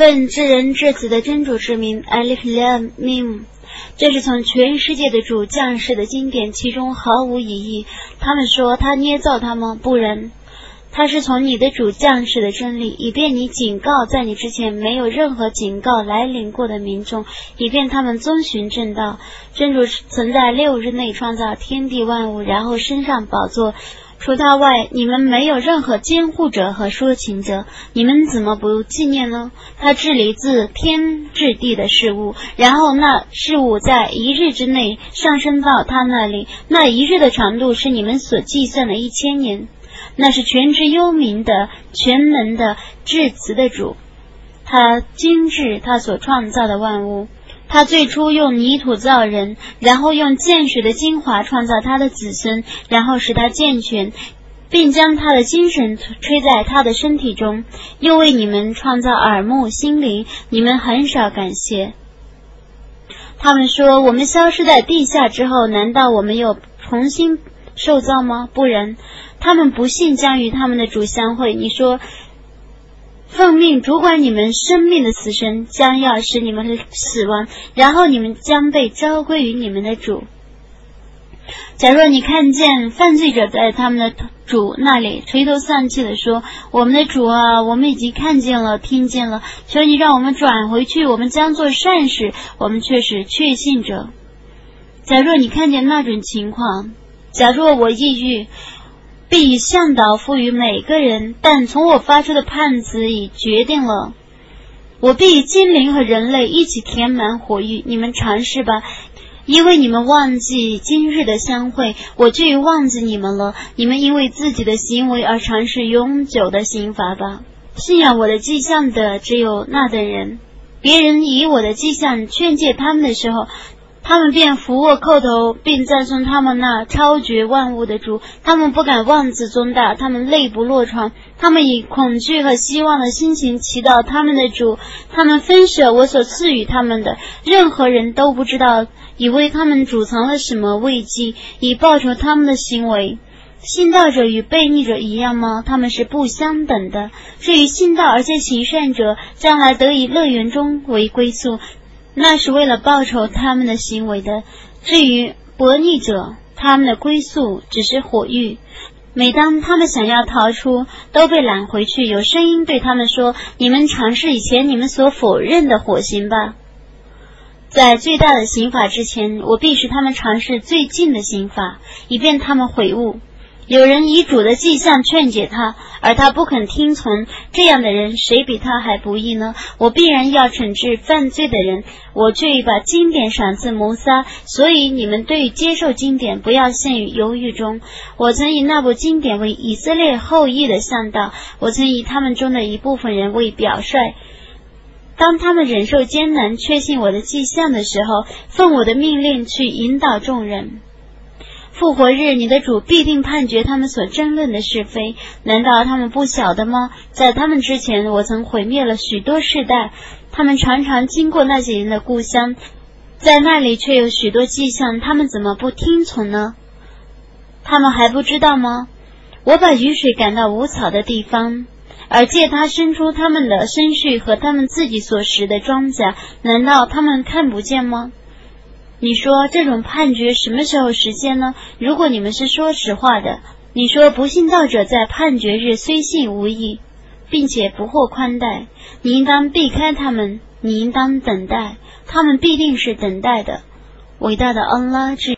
问至人至子的真主之名，Alif l a m i m。这是从全世界的主将士的经典，其中毫无疑义。他们说他捏造他吗？不然，他是从你的主将士的真理，以便你警告在你之前没有任何警告来临过的民众，以便他们遵循正道。真主曾在六日内创造天地万物，然后升上宝座。除他外，你们没有任何监护者和说情者，你们怎么不纪念呢？他治理自天至地的事物，然后那事物在一日之内上升到他那里，那一日的长度是你们所计算的一千年。那是全知幽冥的、全能的、至慈的主，他精致他所创造的万物。他最初用泥土造人，然后用见水的精华创造他的子孙，然后使他健全，并将他的精神吹在他的身体中，又为你们创造耳目心灵。你们很少感谢。他们说：“我们消失在地下之后，难道我们又重新受造吗？”不然，他们不信将与他们的主相会。你说。奉命主管你们生命的死神将要使你们死亡，然后你们将被召归于你们的主。假若你看见犯罪者在他们的主那里垂头丧气的说：“我们的主啊，我们已经看见了，听见了，求你让我们转回去，我们将做善事。”我们却是确信者。假若你看见那种情况，假若我抑郁。必以向导赋予每个人，但从我发出的判词已决定了，我必以精灵和人类一起填满火域。你们尝试吧，因为你们忘记今日的相会，我就忘记你们了。你们因为自己的行为而尝试永久的刑罚吧。信仰我的迹象的只有那等人，别人以我的迹象劝诫他们的时候。他们便俯卧叩头，并赞颂他们那超绝万物的主。他们不敢妄自尊大，他们泪不落床。他们以恐惧和希望的心情祈祷他们的主。他们分舍我所赐予他们的，任何人都不知道，以为他们储藏了什么慰藉，以报酬他们的行为。信道者与悖逆者一样吗？他们是不相等的。至于信道而且行善者，将来得以乐园中为归宿。那是为了报酬他们的行为的。至于悖逆者，他们的归宿只是火狱。每当他们想要逃出，都被揽回去。有声音对他们说：“你们尝试以前你们所否认的火刑吧。”在最大的刑法之前，我必使他们尝试最近的刑法，以便他们悔悟。有人以主的迹象劝解他，而他不肯听从。这样的人，谁比他还不义呢？我必然要惩治犯罪的人。我却已把经典赏赐谋杀，所以你们对于接受经典不要陷于犹豫中。我曾以那部经典为以色列后裔的向导，我曾以他们中的一部分人为表率。当他们忍受艰难，确信我的迹象的时候，奉我的命令去引导众人。复活日，你的主必定判决他们所争论的是非。难道他们不晓得吗？在他们之前，我曾毁灭了许多世代。他们常常经过那些人的故乡，在那里却有许多迹象。他们怎么不听从呢？他们还不知道吗？我把雨水赶到无草的地方，而借它伸出他们的生畜和他们自己所食的庄稼。难道他们看不见吗？你说这种判决什么时候实现呢？如果你们是说实话的，你说不信道者在判决日虽信无益，并且不获宽待，你应当避开他们，你应当等待，他们必定是等待的。伟大的安拉之。